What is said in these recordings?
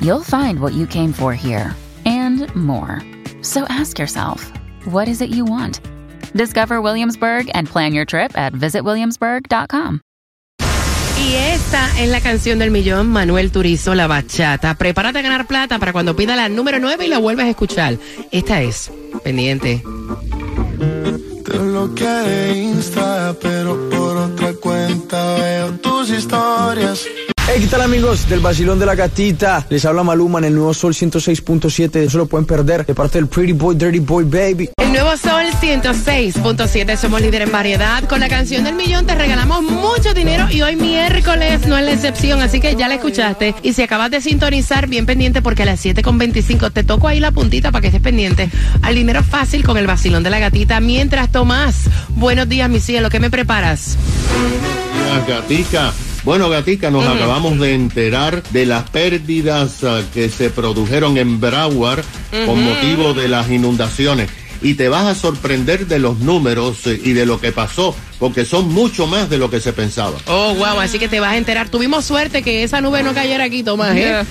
you'll find what you came for here and more. So ask yourself, what is it you want? Discover Williamsburg and plan your trip at visitwilliamsburg.com. Y esta es la canción del millón, Manuel Turizo, La Bachata. Prepárate a ganar plata para cuando pida la número 9 y la vuelvas a escuchar. Esta es, pendiente. Te bloqueé de Insta, pero por otra cuenta veo tus historias. ¿Qué tal amigos del Basilón de la Gatita? Les habla Maluma en el nuevo Sol 106.7. Eso lo pueden perder de parte del Pretty Boy, Dirty Boy Baby. El nuevo Sol 106.7, somos líder en variedad. Con la canción del millón te regalamos mucho dinero y hoy miércoles no es la excepción, así que ya la escuchaste. Y si acabas de sintonizar, bien pendiente porque a las 7.25 te toco ahí la puntita para que estés pendiente al dinero fácil con el Basilón de la Gatita. Mientras Tomás, buenos días mi cielo, ¿qué me preparas? Gatica. Bueno, Gatica, nos acabamos de enterar de las pérdidas ah, que se produjeron en Broward con motivo de las inundaciones. Y te vas a sorprender de los números eh, y de lo que pasó, porque son mucho más de lo que se pensaba. Oh, wow, así que te vas a enterar. Tuvimos suerte que esa nube no cayera aquí, Tomás, ¿eh?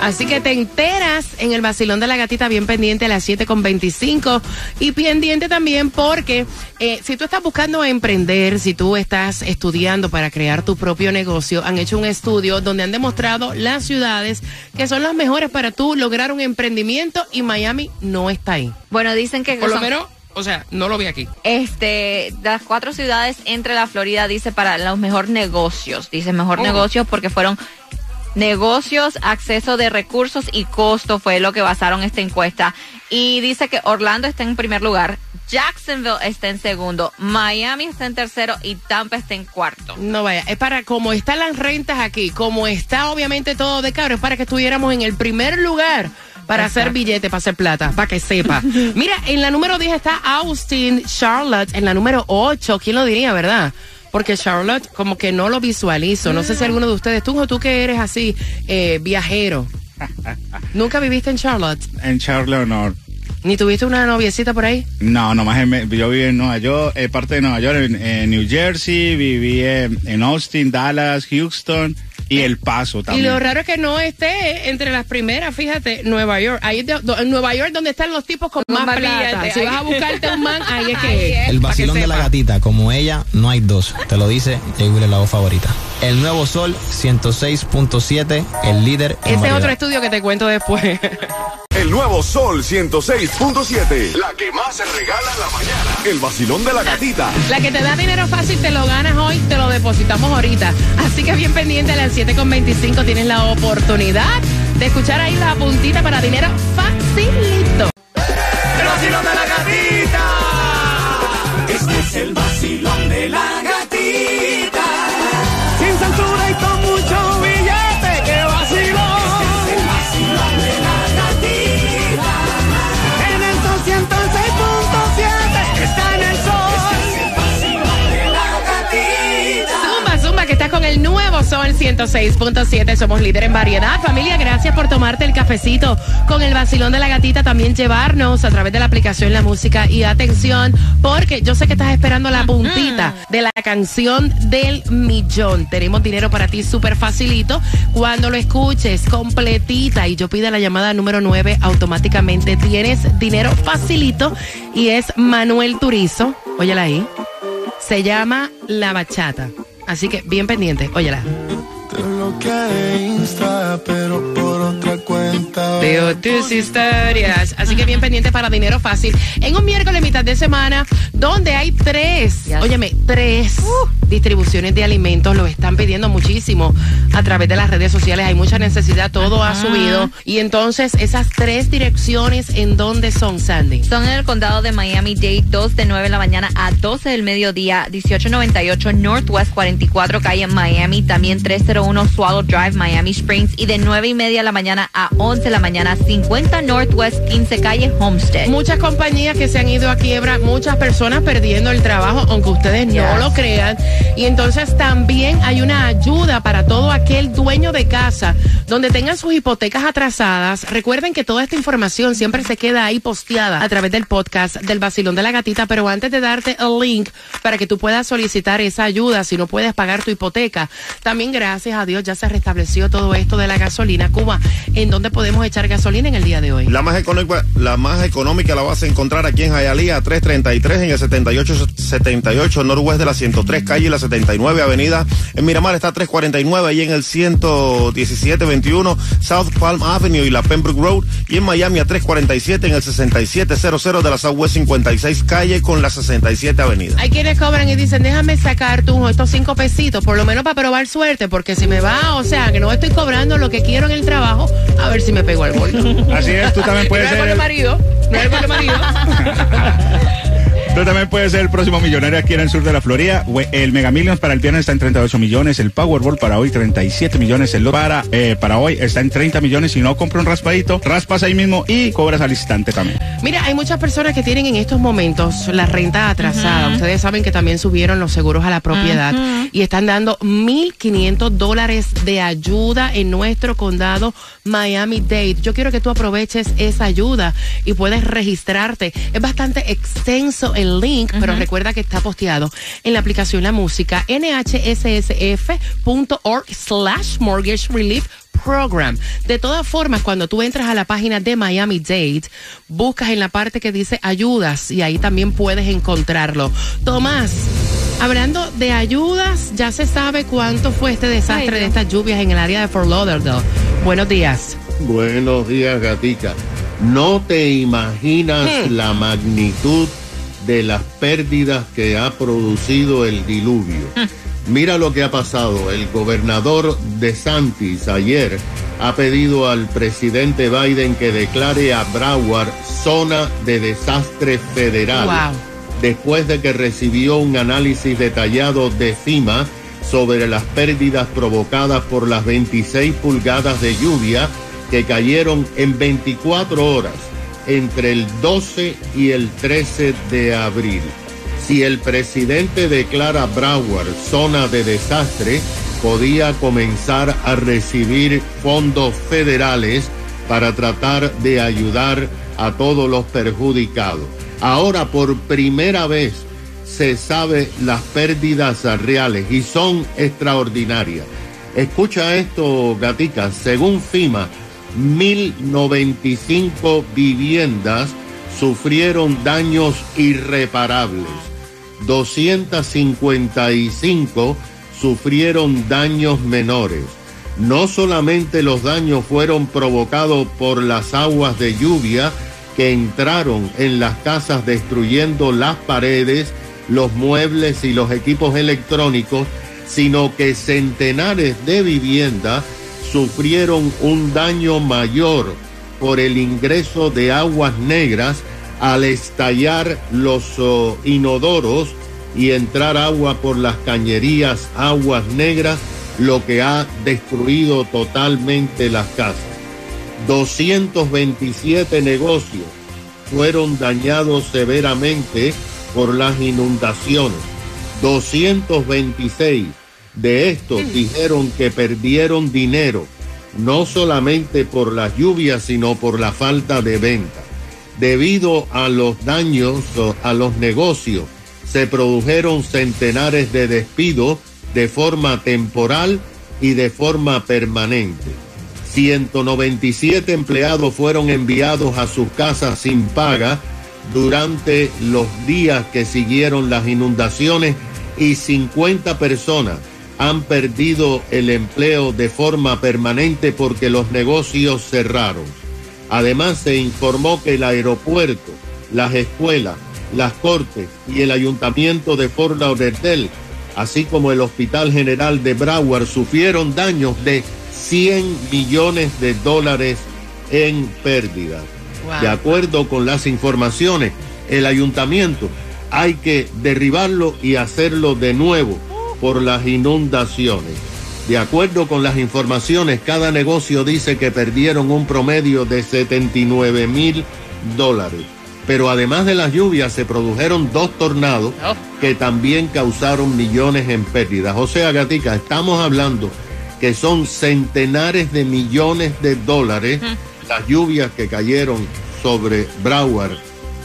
Así que te enteras en el vacilón de la gatita bien pendiente a las 7.25 y pendiente también porque eh, si tú estás buscando emprender, si tú estás estudiando para crear tu propio negocio, han hecho un estudio donde han demostrado las ciudades que son las mejores para tú lograr un emprendimiento y Miami no está ahí. Bueno, dicen que Por lo son- menos, o sea, no lo vi aquí. este, de las cuatro ciudades entre la Florida dice para los mejores negocios, dice mejor Oh. negocios porque fueron negocios, acceso de recursos y costo fue lo que basaron esta encuesta. Y dice que Orlando está en primer lugar, Jacksonville está en segundo, Miami está en tercero y Tampa está en cuarto. No vaya, es para como están las rentas aquí, como está obviamente todo de caro, es para que estuviéramos en el primer lugar para hacer billete, para hacer plata, para que sepa. Mira, en la número 10 está Austin, Charlotte, en la número 8, ¿quién lo diría, verdad? Porque Charlotte como que no lo visualizo. No sé si alguno de ustedes, tú o tú que eres así, eh, viajero. ¿Nunca viviste en Charlotte? En Charlotte, no. ¿Ni tuviste una noviecita por ahí? No, nomás en yo viví en Nueva York, eh, parte de Nueva York, en, en New Jersey, viví en, en Austin, Dallas, Houston y El Paso Y también. lo raro es que no esté entre las primeras, fíjate, Nueva York. Ahí es de- do- en Nueva York donde están los tipos con más más plata. Si vas a buscarte un man, ahí es Ahí que es. El que vacilón de la gatita, como ella, no hay dos. Te lo dice Jay la voz favorita. El nuevo Sol 106.7, el líder en Ese es otro estudio que te cuento después. El nuevo Sol 106.7. La que más se regala en la mañana. El vacilón de la gatita. La que te da dinero fácil te lo ganas hoy, te lo depositamos ahorita. Así que bien pendiente a las 7.25 tienes la oportunidad de escuchar ahí la puntita para dinero facilito. El vacilón de la gatita. Este es el vacilón de la Sol 106.7. Somos líder en variedad. Familia, gracias por tomarte el cafecito con el vacilón de la gatita. También llevarnos a través de la aplicación la música. Y atención, porque yo sé que estás esperando la puntita de la canción del millón. Tenemos dinero para ti súper facilito. Cuando lo escuches completita y yo pida la llamada número 9, automáticamente tienes dinero facilito. Y es Manuel Turizo. Óyela ahí. Se llama La Bachata. Así que bien pendiente, óyela. Te bloqueé Insta, pero por otra cuenta Veo tus historias. Así que bien pendiente para dinero fácil. En un miércoles, mitad de semana, donde hay tres, Yes. óyeme, tres distribuciones de alimentos, lo están pidiendo muchísimo a través de las redes sociales. Hay mucha necesidad, todo ha subido. Y entonces, esas tres direcciones, ¿en dónde son, Sandy? Son en el condado de Miami-Dade, 2 de 9 de la mañana a 12 del mediodía, 1898 Northwest 44 calle en Miami, también 301 Swallow Drive, Miami Springs, y de 9 y media de la mañana a 11 de la mañana, 50 Northwest 15 calle Homestead. Muchas compañías que se han ido a quiebra, muchas personas perdiendo el trabajo, aunque ustedes no lo crean. Y entonces también hay una ayuda para todo aquel dueño de casa donde tengan sus hipotecas atrasadas. Recuerden que toda esta información siempre se queda ahí posteada a través del podcast del Basilón de la Gatita, pero antes de darte el link para que tú puedas solicitar esa ayuda si no puedes pagar tu hipoteca, también gracias a Dios ya se restableció todo esto de la gasolina. Cuba, ¿en dónde podemos echar gasolina en el día de hoy? La más económica, la más económica la vas a encontrar aquí en Hialeah, a 333 en el 7878 Norwest de la 103 calle la 79 Avenida. En Miramar está 349 ahí en el 11721 South Palm Avenue y la Pembroke Road. Y en Miami a 347 en el 6700 de la Southwest 56 calle con la 67 Avenida. Hay quienes cobran y dicen, déjame sacar tú estos cinco pesitos, por lo menos para probar suerte, porque si me va, o sea, que no estoy cobrando lo que quiero en el trabajo, a ver si me pego al bolso. Así es, tú también puedes no es ser por el marido, no es por el marido. Tú también puedes ser el próximo millonario aquí en el sur de la Florida. El Mega Millions para el viernes está en 38 millones. El Powerball para hoy 37 millones. El Lotto para, eh, para hoy está en 30 millones. Si no compra un raspadito, raspas ahí mismo y cobras al instante también. Mira, hay muchas personas que tienen en estos momentos la renta atrasada. Ustedes saben que también subieron los seguros a la propiedad y están dando 1.500 dólares de ayuda en nuestro condado Miami-Dade. Yo quiero que tú aproveches esa ayuda y puedes registrarte. Es bastante extenso el link, pero recuerda que está posteado en la aplicación La Música, nhssf.org slash mortgage relief Program. De todas formas, cuando tú entras a la página de Miami Dade, buscas en la parte que dice ayudas y ahí también puedes encontrarlo. Tomás, hablando de ayudas, ya se sabe cuánto fue este desastre de estas lluvias en el área de Fort Lauderdale. Buenos días. Buenos días, Gatica. No te imaginas Hmm. la magnitud de las pérdidas que ha producido el diluvio. Mira lo que ha pasado. El gobernador de Santis ayer ha pedido al presidente Biden que declare a Broward zona de desastre federal Wow. después de que recibió un análisis detallado de FIMA sobre las pérdidas provocadas por las 26 pulgadas de lluvia que cayeron en 24 horas entre el 12 y el 13 de abril. Si el presidente declara Broward zona de desastre, podía comenzar a recibir fondos federales para tratar de ayudar a todos los perjudicados. Ahora por primera vez se sabe las pérdidas reales y son extraordinarias. Escucha esto, gatica. Según FIMA, 1095 viviendas sufrieron daños irreparables. 255 sufrieron daños menores. No solamente los daños fueron provocados por las aguas de lluvia que entraron en las casas destruyendo las paredes, los muebles y los equipos electrónicos, sino que centenares de viviendas sufrieron un daño mayor por el ingreso de aguas negras al estallar los oh, inodoros y entrar agua por las cañerías, aguas negras, lo que ha destruido totalmente las casas. 227 negocios fueron dañados severamente por las inundaciones. 226 de estos dijeron que perdieron dinero, no solamente por las lluvias, sino por la falta de venta. Debido a los daños a los negocios, se produjeron centenares de despidos de forma temporal y de forma permanente. 197 empleados fueron enviados a sus casas sin paga durante los días que siguieron las inundaciones y 50 personas han perdido el empleo de forma permanente porque los negocios cerraron. Además se informó que el aeropuerto, las escuelas, las cortes y el ayuntamiento de Fort Lauderdale así como el Hospital General de Broward, sufrieron daños de 100 millones de dólares en pérdidas. Wow. De acuerdo con las informaciones, el ayuntamiento hay que derribarlo y hacerlo de nuevo por las inundaciones. De acuerdo con las informaciones, cada negocio dice que perdieron un promedio de 79 mil dólares. Pero además de las lluvias se produjeron dos tornados que también causaron millones en pérdidas. O sea, Gatica, estamos hablando que son centenares de millones de dólares las lluvias que cayeron sobre Broward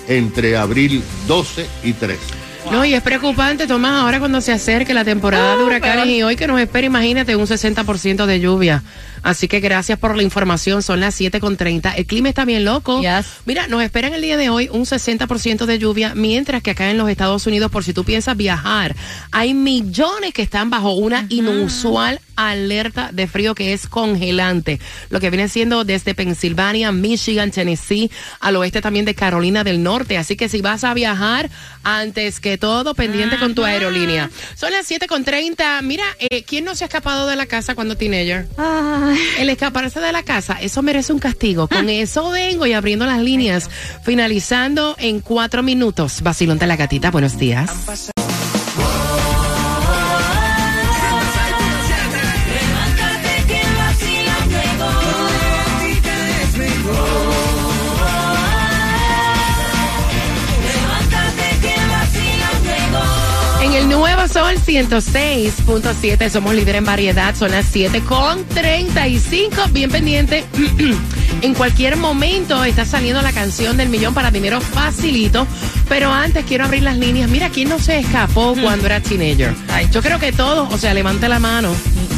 entre abril 12 y 13. No, y es preocupante, Tomás, ahora cuando se acerque la temporada de huracanes y hoy que nos espera, imagínate, un 60% de lluvia. Así que gracias por la información, son las 7.30. El clima está bien loco. Mira, nos esperan el día de hoy un 60% de lluvia, mientras que acá en los Estados Unidos, por si tú piensas viajar, hay millones que están bajo una inusual alerta de frío que es congelante. Lo que viene siendo desde Pensilvania, Michigan, Tennessee, al oeste también de Carolina del Norte. Así que si vas a viajar, antes que todo, pendiente con tu aerolínea. Son las 7.30. Mira, eh, ¿quién no se ha escapado de la casa cuando teenager? El escaparse de la casa, eso merece un castigo. Con eso vengo y abriendo las líneas. Finalizando en cuatro minutos. Vacilón de la gatita, buenos días. 106.7 somos líder en variedad, son las 7 con 35. Bien pendiente. en cualquier momento está saliendo la canción del millón para dinero facilito. Pero antes quiero abrir las líneas. Mira, ¿quién no se escapó cuando era teenager? Yo creo que todos, o sea, levante la mano.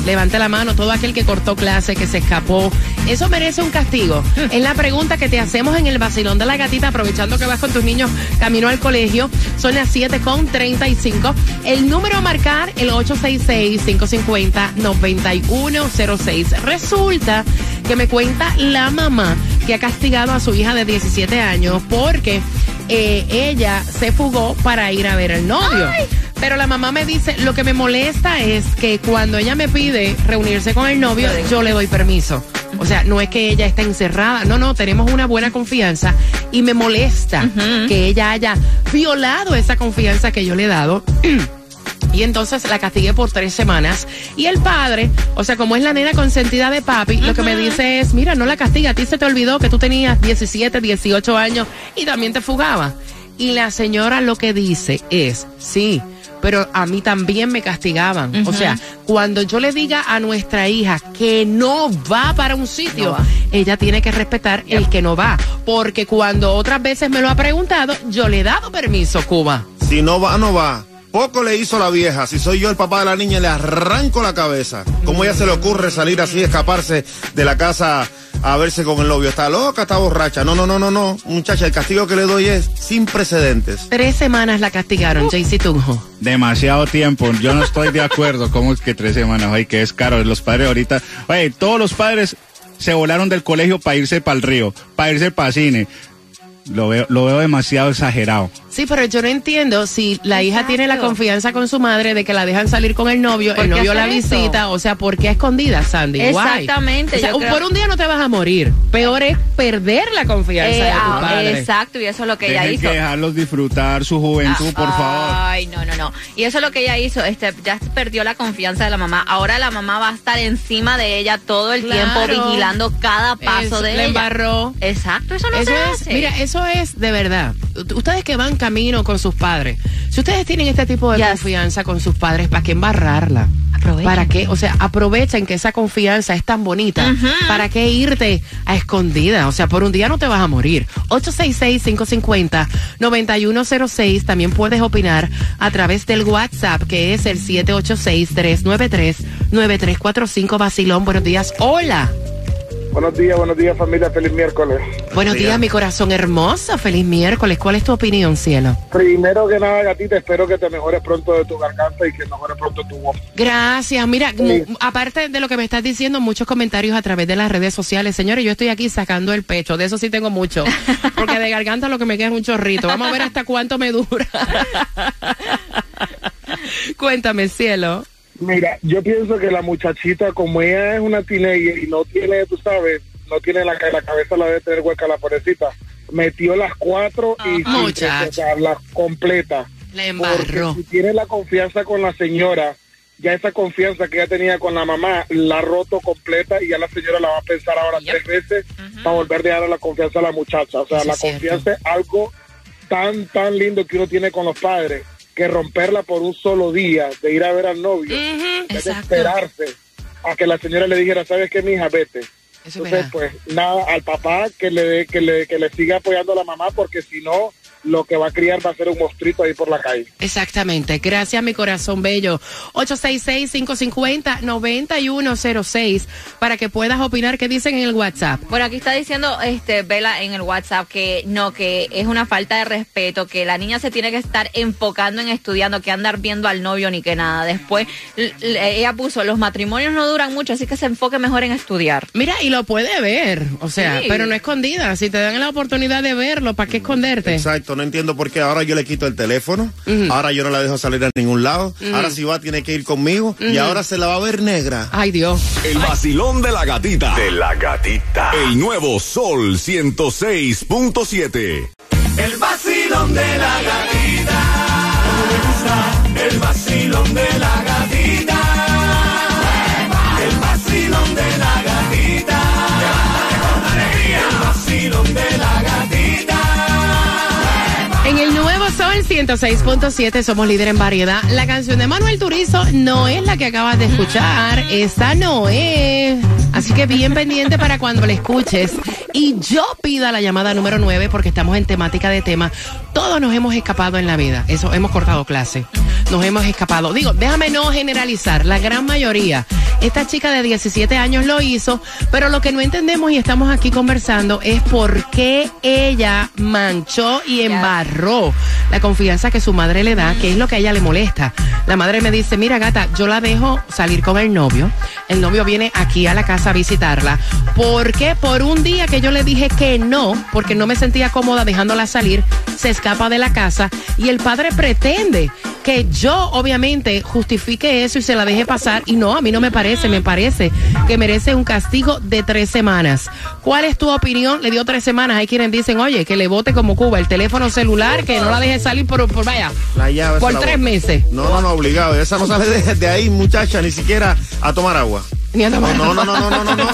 Levante la mano, todo aquel que cortó clase, que se escapó. Eso merece un castigo. Es la pregunta que te hacemos en el vacilón de la gatita, aprovechando que vas con tus niños camino al colegio. Son las 7 con 35. El número a marcar, el 866-550-9106. Resulta que me cuenta la mamá que ha castigado a su hija de 17 años porque eh, ella se fugó para ir a ver al novio. Pero la mamá me dice, lo que me molesta es que cuando ella me pide reunirse con el novio, yo le doy permiso. O sea, no es que ella está encerrada, no, no, tenemos una buena confianza y me molesta que ella haya violado esa confianza que yo le he dado. Y entonces la castigué por tres semanas. Y el padre, o sea, como es la nena consentida de papi, lo que me dice es, mira, no la castiga, a ti se te olvidó que tú tenías 17, 18 años y también te fugaba. Y la señora lo que dice es, sí, pero a mí también me castigaban. O sea, cuando yo le diga a nuestra hija que no va para un sitio, ella tiene que respetar el que no va. Porque cuando otras veces me lo ha preguntado, yo le he dado permiso, Cuba. Si no va, no va. Poco le hizo la vieja. Si soy yo el papá de la niña, le arranco la cabeza. ¿Cómo ella se le ocurre salir así, escaparse de la casa a verse con el novio? Está loca, está borracha. No, no, no, no, no. Muchacha, el castigo que le doy es sin precedentes. Tres semanas la castigaron, Jaycee Tunjo. Demasiado tiempo. Yo no estoy de acuerdo. ¿Cómo es que tres semanas? Ay, que es caro. Los padres ahorita. Oye, todos los padres se volaron del colegio para irse para el río, para irse para cine. Lo veo, lo veo demasiado exagerado. Sí, pero yo no entiendo si la hija tiene la confianza con su madre de que la dejan salir con el novio, ¿Por el novio la eso? visita, o sea, ¿por qué a escondidas, Sandy? Why? Exactamente, O sea, yo creo- por un día no te vas a morir. Peor es perder la confianza Eh, de tu ah, padre. exacto, y eso es lo que ella Dejen hizo. que dejarlos disfrutar su juventud, por favor. Ay, no, no, no. Y eso es lo que ella hizo. Este, ya perdió la confianza de la mamá. Ahora la mamá va a estar encima de ella todo el Claro. tiempo vigilando cada paso Eso, de le ella. embarró. Exacto, eso no Eso se es, hace. mira, eso es de verdad. Ustedes que van camino con sus padres, si ustedes tienen este tipo de confianza con sus padres, ¿para qué embarrarla? Aprovechen. ¿Para qué? O sea, aprovechen que esa confianza es tan bonita. ¿Para qué irte a escondida? O sea, por un día no te vas a morir. 866-550-9106. También puedes opinar a través del WhatsApp, que es el 786-393-9345. Vacilón, buenos días. Hola. Buenos días, buenos días familia, feliz miércoles. Buenos días, mi corazón hermoso. Feliz miércoles. ¿Cuál es tu opinión, cielo? Primero que nada, gatita, espero que te mejores pronto de tu garganta y que mejores pronto tu voz. Gracias. Mira, aparte de lo que me estás diciendo, muchos comentarios a través de las redes sociales. Señores, yo estoy aquí sacando el pecho. De eso sí tengo mucho. Porque de garganta lo que me queda es un chorrito. Vamos a ver hasta cuánto me dura. Cuéntame, cielo. Mira, yo pienso que la muchachita, como ella es una teenager y no tiene, tú sabes, no tiene la, la cabeza, la debe tener hueca la pobrecita, metió las cuatro y Ah, muchacha. o sea, la completa. La embarró. Porque si tiene la confianza con la señora, ya esa confianza que ella tenía con la mamá la ha roto completa y ya la señora la va a pensar ahora tres veces para volver a dar la confianza a la muchacha. O sea, Eso la confianza es algo tan, tan lindo que uno tiene con los padres que romperla por un solo día, de ir a ver al novio, de esperarse a que la señora le dijera, ¿sabes qué, mija? Vete. Eso es Entonces, pues nada, al papá que le, dé- que le, que le siga apoyando a la mamá porque si no, lo que va a criar va a ser un monstruito ahí por la calle. Exactamente. Gracias, mi corazón bello. 866-550-9106 para que puedas opinar qué dicen en el WhatsApp. Bueno, aquí está diciendo este Vela en el WhatsApp que no, que es una falta de respeto, que la niña se tiene que estar enfocando en estudiando, que andar viendo al novio ni que nada. Después ella puso, los matrimonios no duran mucho, así que se enfoque mejor en estudiar. Mira, y lo puede ver, o sea, Sí. pero no escondida. Si te dan la oportunidad de verlo, ¿para qué esconderte? Exacto, no entiendo por qué ahora yo le quito el teléfono, ahora yo no la dejo salir a ningún lado, ahora si va tiene que ir conmigo y ahora se la va a ver negra. Ay, Dios. El vacilón de la gatita. De la gatita. El nuevo Sol 106.7. El vacilón 106.7 somos líder en variedad. La canción de Manuel Turizo no es la que acabas de escuchar. Esa no es. Así que bien pendiente para cuando la escuches. Y yo pida la llamada número 9 porque estamos en temática de tema. Todos nos hemos escapado en la vida. Eso, hemos cortado clase. Nos hemos escapado. Digo, déjame no generalizar. La gran mayoría. Esta chica de 17 años lo hizo, pero lo que no entendemos y estamos aquí conversando es por qué ella manchó y embarró la confianza que su madre le da, que es lo que a ella le molesta. La madre me dice, mira gata, yo la dejo salir con el novio. El novio viene aquí a la casa a visitarla. ¿Por qué? Por un día que yo le dije que no, porque no me sentía cómoda dejándola salir, se escapa de la casa y el padre pretende que yo obviamente justifique eso y se la deje pasar y no, a mí no me parece, me parece que merece un castigo de tres semanas. ¿Cuál es tu opinión? Le dio tres semanas, hay quienes dicen, oye, que le vote como Cuba el teléfono celular, que no la deje salir por, por vaya, La llave por tres meses. No, no, no, obligado. Esa no sale de, de ahí, muchacha, ni siquiera a tomar agua. Ni a tomar No, no, no, no, no, no, no. no.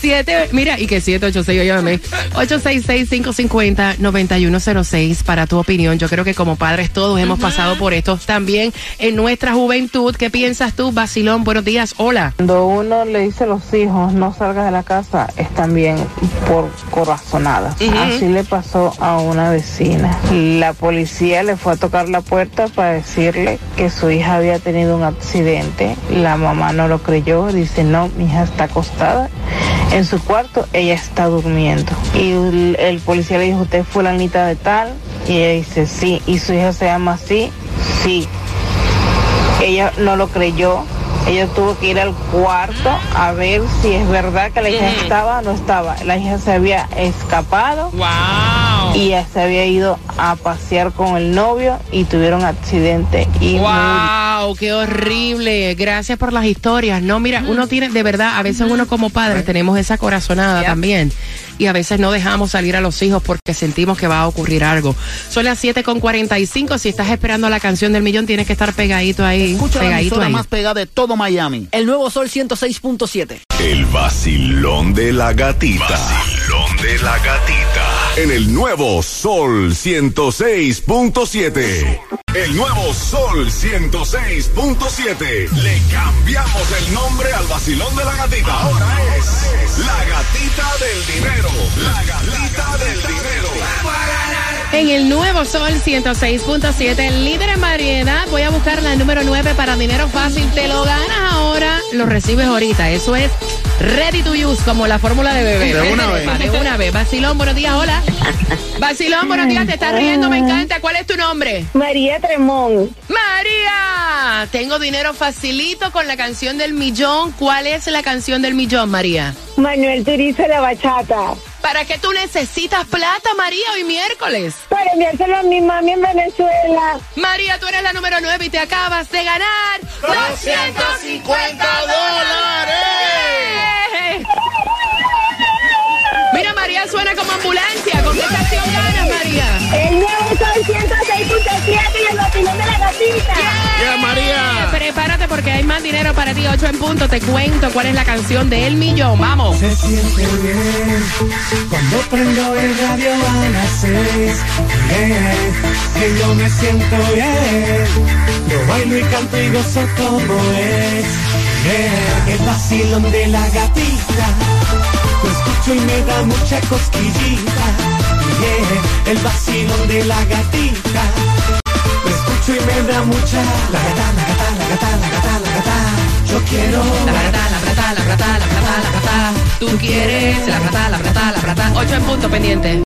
Siete, mira, y que 786, óyame. 866-550-9106 para tu opinión. Yo creo que como padres todos hemos pasado por esto también en nuestra juventud. ¿Qué piensas tú, Basilón? Buenos días, hola. Cuando uno le dice a los hijos no salgas de la casa, es también por corazonada. Ujú. Así le pasó a una vecina. La policía le fue a tocar la puerta para decirle que su hija había tenido un accidente. La mamá no lo creyó, dice no, mi hija está acostada en su cuarto, ella está durmiendo. Y el, el policía le dijo, usted es fulanita de tal, y ella dice sí, y su hija se llama así, sí. Ella no lo creyó. Ella tuvo que ir al cuarto a ver si es verdad que la hija estaba o no estaba. La hija se había escapado Wow. Y ya se había ido a pasear con el novio y tuvieron accidente. Y. Wow, qué horrible. Gracias por las historias. No, mira, uno tiene, de verdad, a veces uno como padre tenemos esa corazonada también. Y a veces no dejamos salir a los hijos porque sentimos que va a ocurrir algo. Son las 7 con 45. Si estás esperando la canción del millón, tienes que estar pegadito ahí. Escucha la pegadito emisora ahí. más pegada de todo Miami. El nuevo Sol 106.7. El vacilón de la gatita. Vacilón de la gatita. En el nuevo Sol 106.7. El nuevo Sol 106.7. Le cambiamos el nombre al vacilón de la gatita. Ahora es la gatita del dinero. La gatita del dinero. En el nuevo Sol 106.7, el líder en variedad. Voy a buscar la número 9 para dinero fácil. Te lo ganas ahora, lo recibes ahorita. Eso es ready to use, como la fórmula de bebé. De una vez. De una vez. Basilón, buenos días, hola. Basilón, buenos días, te estás riendo, me encanta. ¿Cuál es tu nombre? María Tremón. María, tengo dinero facilito con la canción del millón. ¿Cuál es la canción del millón, María? Manuel Turizo, la bachata. ¿Para qué tú necesitas plata, María, hoy miércoles? Para enviárselo a mi mami en Venezuela. María, tú eres la número 9 y te acabas de ganar 250 dólares. Mira, María suena como ambulancia. ¿Con qué estación ganas, María? El nuevo sol 106.7 y el vacilón de la gatita. ¡Ya, María! Prepárate porque hay más dinero para ti. 8 en punto. Te cuento cuál es la canción del millón. Vamos. Se siente bien cuando prendo el radio a las seis. Bien, que yo me siento bien. Yo bailo y canto y gozo como es. Bien, el vacilón de la gatita. Lo escucho y me da mucha cosquillita. Bien, el vacilón de la gatita. Y me da mucha. La gata, la gata, la gata, la gata, la gata. Yo quiero. La grata, la grata, la grata, la grata, la grata. Tú quieres la grata, la grata, la grata. 8 en punto pendiente.